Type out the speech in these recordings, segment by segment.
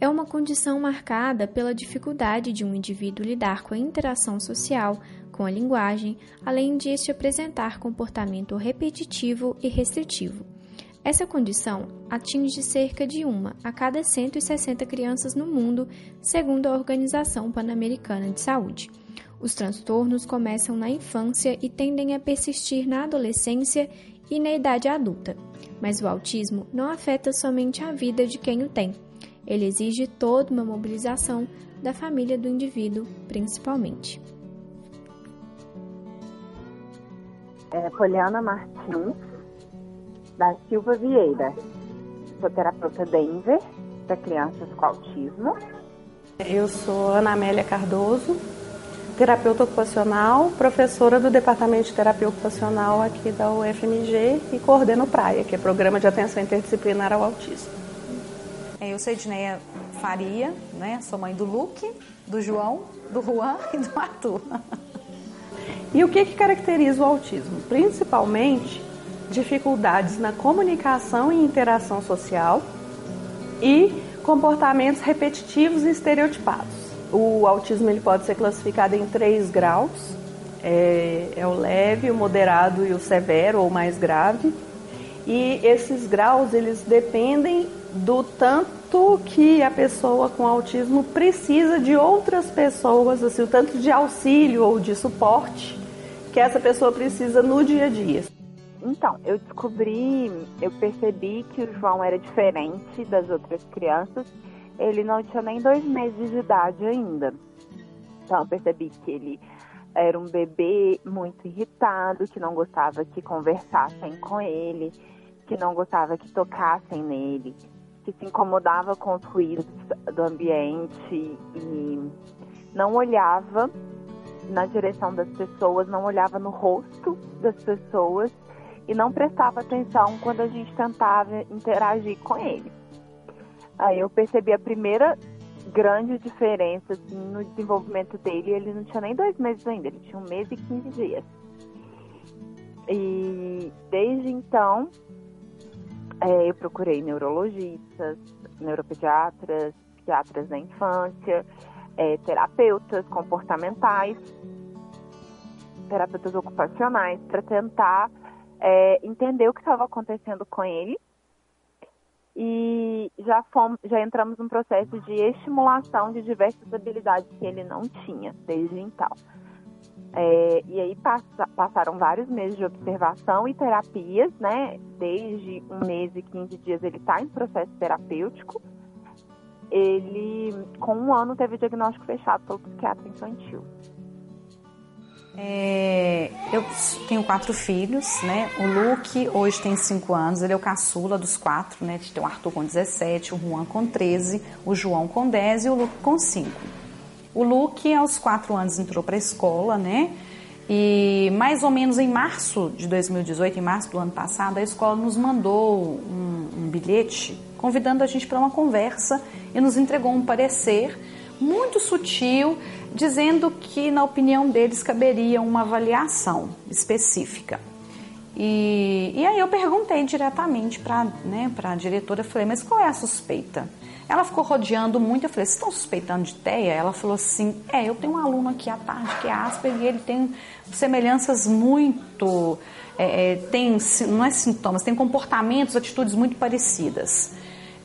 é uma condição marcada pela dificuldade de um indivíduo lidar com a interação social, com a linguagem, além de este apresentar comportamento repetitivo e restritivo. Essa condição atinge cerca de uma a cada 160 crianças no mundo, segundo a Organização Pan-Americana de Saúde. Os transtornos começam na infância e tendem a persistir na adolescência e na idade adulta. Mas o autismo não afeta somente a vida de quem o tem. Ele exige toda uma mobilização da família do indivíduo, principalmente. É Poliana Martins, da Silva Vieira, sou terapeuta Denver, para crianças com autismo. Eu sou Ana Amélia Cardoso, terapeuta ocupacional, professora do Departamento de Terapia Ocupacional aqui da UFMG e coordeno Praia, que é Programa de Atenção Interdisciplinar ao Autismo. Eu sou Edneia Faria, né? sou mãe do Luke, do João, do Juan e do Arthur. E o que, que caracteriza o autismo? Principalmente dificuldades na comunicação e interação social e comportamentos repetitivos e estereotipados. O autismo ele pode ser classificado em três graus: é, é o leve, o moderado e o severo ou mais grave. E esses graus eles dependem do tanto que a pessoa com autismo precisa de outras pessoas, assim, o tanto de auxílio ou de suporte que essa pessoa precisa no dia a dia. Então, eu descobri, eu percebi que o João era diferente das outras crianças ele não tinha nem dois meses de idade ainda. Então eu percebi que ele era um bebê muito irritado, que não gostava que conversassem com ele, que não gostava que tocassem nele, que se incomodava com os ruídos do ambiente e não olhava na direção das pessoas, não olhava no rosto das pessoas e não prestava atenção quando a gente tentava interagir com ele. Aí eu percebi a primeira grande diferença assim, no desenvolvimento dele. Ele não tinha nem dois meses ainda, ele tinha um mês e 15 dias. E desde então, é, eu procurei neurologistas, neuropediatras, psiquiatras da infância, é, terapeutas comportamentais, terapeutas ocupacionais, para tentar é, entender o que estava acontecendo com ele e já, fomos, já entramos num processo de estimulação de diversas habilidades que ele não tinha desde então. É, e aí passa, passaram vários meses de observação e terapias, né? Desde um mês e 15 dias ele está em processo terapêutico. Ele, com um ano, teve o diagnóstico fechado pelo psiquiatra infantil. É, eu tenho quatro filhos, né? O Luke hoje tem cinco anos, ele é o caçula dos quatro, né? Tem o Arthur com 17, o Juan com 13, o João com 10 e o Luke com 5. O Luke, aos quatro anos, entrou para a escola, né? E mais ou menos em março de 2018, em março do ano passado, a escola nos mandou um, um bilhete convidando a gente para uma conversa e nos entregou um parecer muito sutil, dizendo que, na opinião deles, caberia uma avaliação específica. E, e aí eu perguntei diretamente para né, a diretora, falei, mas qual é a suspeita? Ela ficou rodeando muito, eu falei, vocês estão suspeitando de TEA? Ela falou assim, é, eu tenho um aluno aqui à tarde que é Asperger e ele tem semelhanças muito, é, é, tem, não é sintomas, tem comportamentos, atitudes muito parecidas.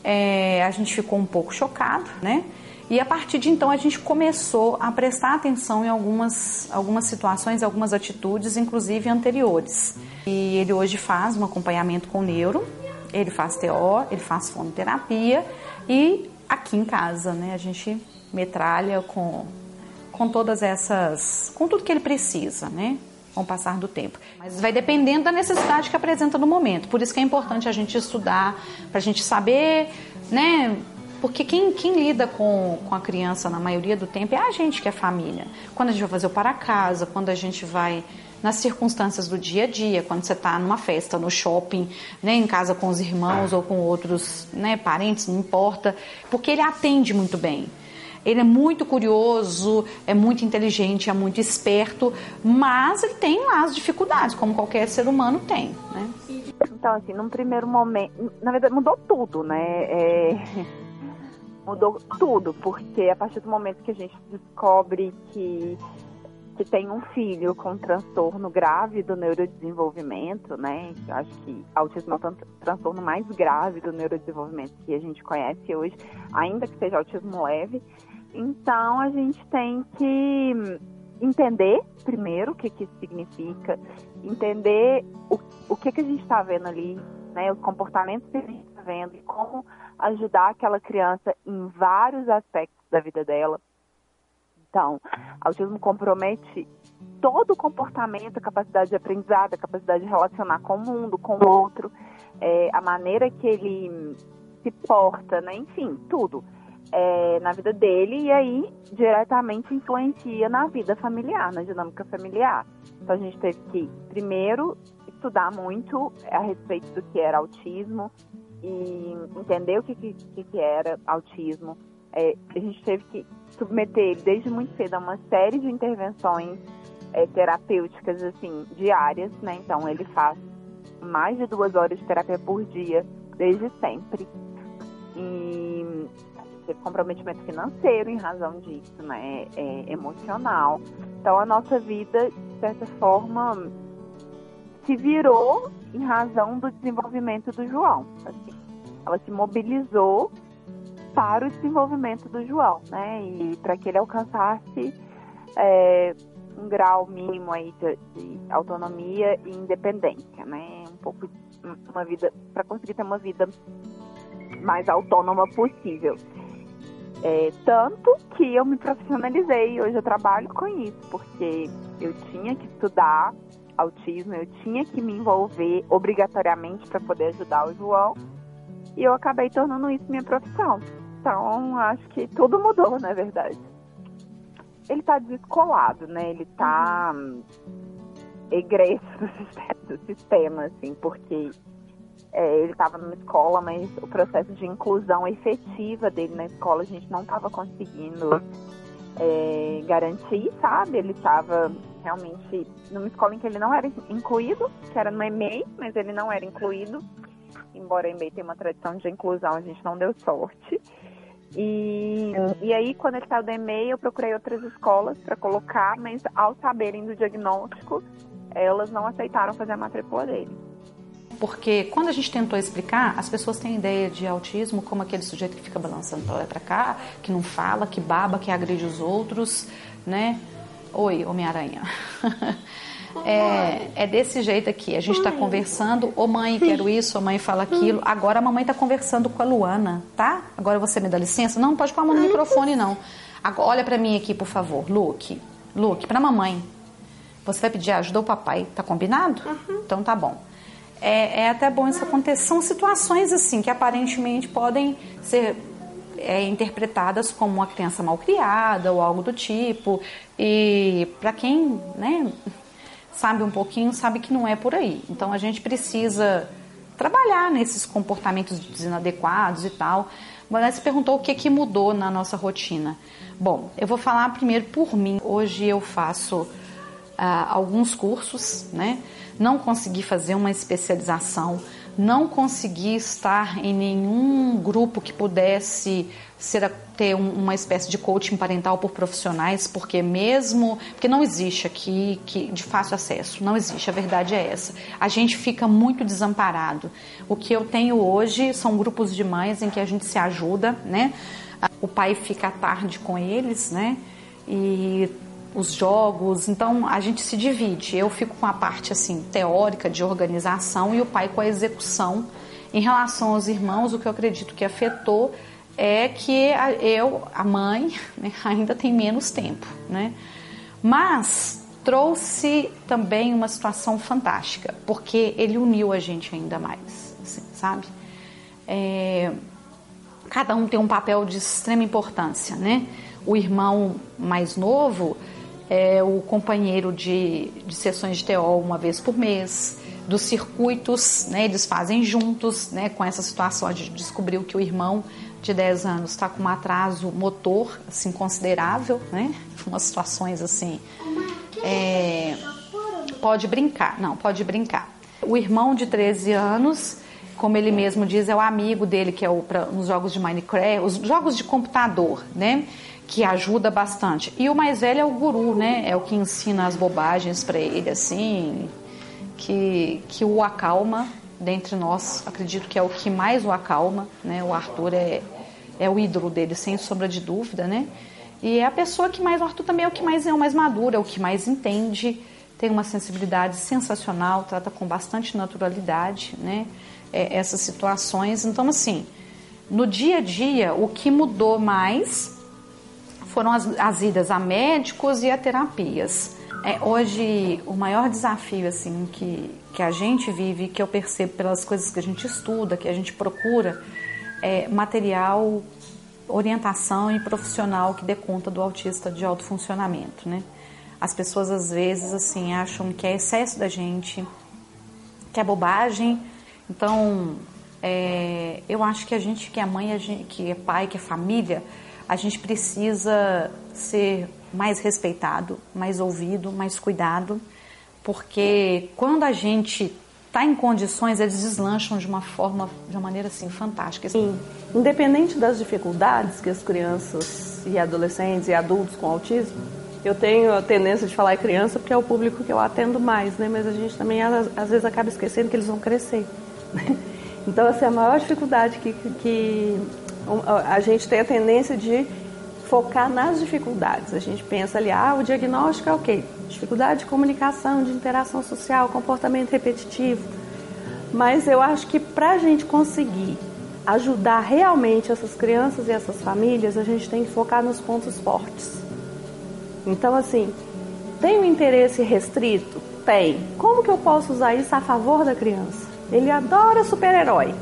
É, a gente ficou um pouco chocado, né? E a partir de então a gente começou a prestar atenção em algumas, algumas situações, algumas atitudes, inclusive anteriores. E ele hoje faz um acompanhamento com neuro, ele faz TO, ele faz fonoterapia e aqui em casa, né, a gente metralha com, com todas essas, com tudo que ele precisa, né? com o passar do tempo. Mas vai dependendo da necessidade que apresenta no momento. Por isso que é importante a gente estudar, para a gente saber, né, Porque quem, quem lida com, com a criança na maioria do tempo é a gente que é família. Quando a gente vai fazer o para casa, quando a gente vai nas circunstâncias do dia a dia, quando você está numa festa, no shopping, né, em casa com os irmãos ou com outros né, parentes, não importa, porque ele atende muito bem. Ele é muito curioso, é muito inteligente, é muito esperto, mas ele tem lá as dificuldades, como qualquer ser humano tem, né? Então, assim, num primeiro momento, na verdade mudou tudo, né? É... Mudou tudo, porque a partir do momento que a gente descobre que que tem um filho com transtorno grave do neurodesenvolvimento, né? Eu acho que autismo é o transtorno mais grave do neurodesenvolvimento que a gente conhece hoje, ainda que seja autismo leve. Então a gente tem que entender primeiro o que, que isso significa, entender o, o que, que a gente está vendo ali, né, os comportamentos que a gente está vendo e como ajudar aquela criança em vários aspectos da vida dela. Então, autismo compromete todo o comportamento, a capacidade de aprendizado, a capacidade de relacionar com o mundo, com o outro, é, a maneira que ele se porta, né? enfim, tudo é, na vida dele e aí diretamente influencia na vida familiar, na dinâmica familiar. Então a gente teve que primeiro estudar muito a respeito do que era autismo e entender o que, que, que era autismo. É, a gente teve que submeter ele desde muito cedo a uma série de intervenções é, terapêuticas assim diárias, né? Então ele faz mais de duas horas de terapia por dia desde sempre. E teve comprometimento financeiro em razão disso, né? É, é, emocional. Então a nossa vida, de certa forma, se virou em razão do desenvolvimento do João. Assim. Ela se mobilizou para o desenvolvimento do João, né? E para que ele alcançasse é, um grau mínimo aí de, de, autonomia e independência, né? Um pouco uma vida para conseguir ter uma vida mais autônoma possível. É, tanto que eu me profissionalizei, hoje eu trabalho com isso, porque eu tinha que estudar autismo, eu tinha que me envolver obrigatoriamente para poder ajudar o João, e eu acabei tornando isso minha profissão. Então, acho que tudo mudou, na verdade. Ele está descolado, né? Ele está hum, egresso do sistema, assim, porque é, ele estava numa escola, mas o processo de inclusão efetiva dele na escola a gente não estava conseguindo é, garantir, sabe? Ele estava realmente numa escola em que ele não era incluído, que era no EMEI, mas ele não era incluído. Embora o EMEI tenha uma tradição de inclusão, a gente não deu sorte. E, e aí, quando ele saiu do EMEI, eu procurei outras escolas para colocar, mas ao saberem do diagnóstico, elas não aceitaram fazer a matrícula dele. Porque quando a gente tentou explicar, as pessoas têm ideia de autismo como aquele sujeito que fica balançando para lá para cá, que não fala, que baba, que agride os outros, né? Oi, Homem-Aranha. É, é, desse jeito aqui. A gente está conversando. Ô mãe, quero isso. Ô mãe, fala aquilo. Agora a mamãe está conversando com a Luana, tá? Agora você me dá licença? Não, não pode pôr a mão no microfone, não. Agora, olha para mim aqui, por favor. Luke. Luke, para mamãe. Você vai pedir ajuda ao papai. Tá combinado? Uhum. Então tá bom é, é até bom isso acontecer. São situações assim que aparentemente podem ser é, interpretadas como uma criança mal criada ou algo do tipo. E para quem né, sabe um pouquinho, sabe que não é por aí. Então a gente precisa trabalhar nesses comportamentos inadequados e tal. Você perguntou o que, que mudou na nossa rotina. Bom, eu vou falar primeiro por mim. Hoje eu faço ah, alguns cursos, né? Não consegui fazer uma especialização, não consegui estar em nenhum grupo que pudesse ser, ter um, uma espécie de coaching parental por profissionais, porque mesmo porque não existe aqui que de fácil acesso, não existe. A verdade é essa. A gente fica muito desamparado. O que eu tenho hoje são grupos de mães em que a gente se ajuda, né? O pai fica à tarde com eles, né? E os jogos, então a gente se divide. Eu fico com a parte assim teórica de organização e o pai com a execução. Em relação aos irmãos, o que eu acredito que afetou é que eu, a mãe, né, ainda tem menos tempo, né? Mas trouxe também uma situação fantástica, porque ele uniu a gente ainda mais, assim, sabe? É, cada um tem um papel de extrema importância, né? O irmão mais novo é o companheiro de, de sessões de TO uma vez por mês, dos circuitos, né? Eles fazem juntos, né? Com essa situação de descobriu que o irmão de 10 anos está com um atraso motor assim considerável, né? Umas situações assim. É, pode brincar, não, pode brincar. O irmão de 13 anos, como ele mesmo diz, é o amigo dele que é o pra, nos jogos de Minecraft, os jogos de computador, né? Que ajuda bastante. E o mais velho é o guru, né? É o que ensina as bobagens para ele, assim, que, que o acalma dentre nós, acredito que é o que mais o acalma, né? O Arthur é, é o ídolo dele, sem sombra de dúvida, né? E é a pessoa que mais, o Arthur também é o que mais é o mais maduro, é o que mais entende, tem uma sensibilidade sensacional, trata com bastante naturalidade, né? É, essas situações. Então, assim, no dia a dia, o que mudou mais foram as, as idas a médicos e a terapias. É, hoje, o maior desafio assim que, que a gente vive, que eu percebo pelas coisas que a gente estuda, que a gente procura, é material, orientação e profissional que dê conta do autista de alto funcionamento, né? As pessoas às vezes assim acham que é excesso da gente, que é bobagem. Então, é, eu acho que a gente que é mãe, gente, que é pai, que é família, a gente precisa ser mais respeitado, mais ouvido, mais cuidado, porque quando a gente está em condições, eles deslancham de uma forma, de uma maneira assim fantástica. Sim. Independente das dificuldades que as crianças e adolescentes e adultos com autismo, eu tenho a tendência de falar criança porque é o público que eu atendo mais, né? Mas a gente também às vezes acaba esquecendo que eles vão crescer. Então, essa é a maior dificuldade que, que a gente tem a tendência de focar nas dificuldades. A gente pensa ali, ah, o diagnóstico é o quê? Dificuldade de comunicação, de interação social, comportamento repetitivo. Mas eu acho que para a gente conseguir ajudar realmente essas crianças e essas famílias, a gente tem que focar nos pontos fortes. Então, assim, tem um interesse restrito? Tem. Como que eu posso usar isso a favor da criança? Ele adora super-herói.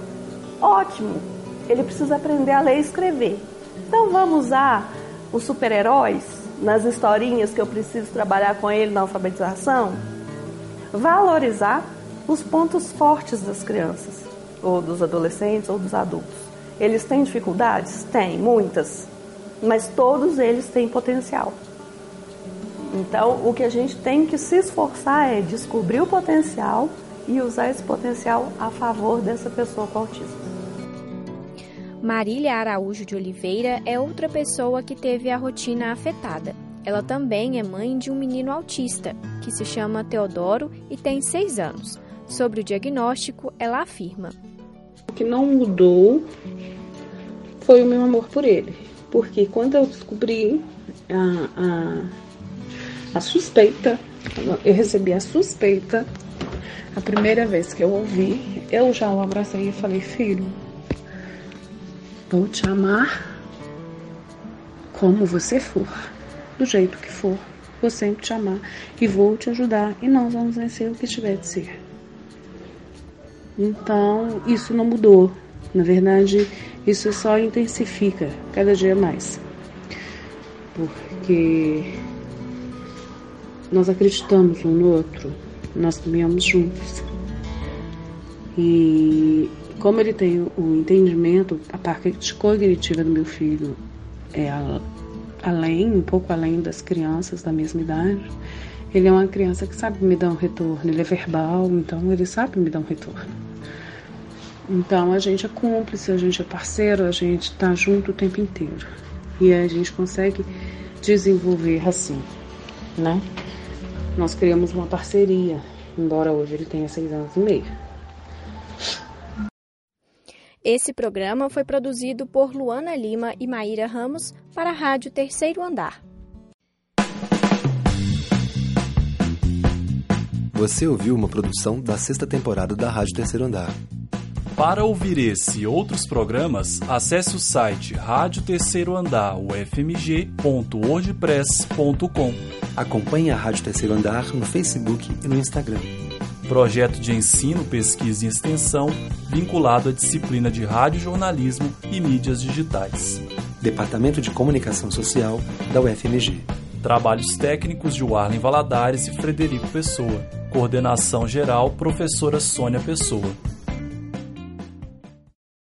Ótimo! Ele precisa aprender a ler e escrever. Então vamos usar os super-heróis nas historinhas que eu preciso trabalhar com ele na alfabetização? Valorizar os pontos fortes das crianças, ou dos adolescentes, ou dos adultos. Eles têm dificuldades? Tem, muitas. Mas todos eles têm potencial. Então, o que a gente tem que se esforçar é descobrir o potencial e usar esse potencial a favor dessa pessoa com autismo. Marília Araújo de Oliveira é outra pessoa que teve a rotina afetada. Ela também é mãe de um menino autista, que se chama Teodoro e tem seis anos. Sobre o diagnóstico, ela afirma: O que não mudou foi o meu amor por ele. Porque quando eu descobri a, a, a suspeita, eu recebi a suspeita, a primeira vez que eu ouvi, eu já o abracei e falei: Filho, Vou te amar como você for, do jeito que for. Vou sempre te amar e vou te ajudar e nós vamos vencer o que tiver de ser. Então, isso não mudou. Na verdade, isso só intensifica cada dia mais. Porque nós acreditamos um no outro, nós caminhamos juntos. E como ele tem o entendimento, a parte cognitiva do meu filho é além, um pouco além das crianças da mesma idade, ele é uma criança que sabe me dar um retorno, ele é verbal, então ele sabe me dar um retorno. Então a gente é cúmplice, a gente é parceiro, a gente está junto o tempo inteiro. E a gente consegue desenvolver assim, né? Nós criamos uma parceria, embora hoje ele tenha seis anos e meio. Esse programa foi produzido por Luana Lima e Maíra Ramos para a Rádio Terceiro Andar. Você ouviu uma produção da sexta temporada da Rádio Terceiro Andar. Para ouvir esse e outros programas, acesse o site Rádio Terceiro Andar, ufmg.wordpress.com. Acompanhe a Rádio Terceiro Andar no Facebook e no Instagram. projeto de ensino, pesquisa e extensão vinculado à disciplina de rádio jornalismo e mídias digitais. Departamento de Comunicação Social da UFMG. Trabalhos técnicos de Warlen Valadares e Frederico Pessoa. Coordenação geral, professora Sônia Pessoa.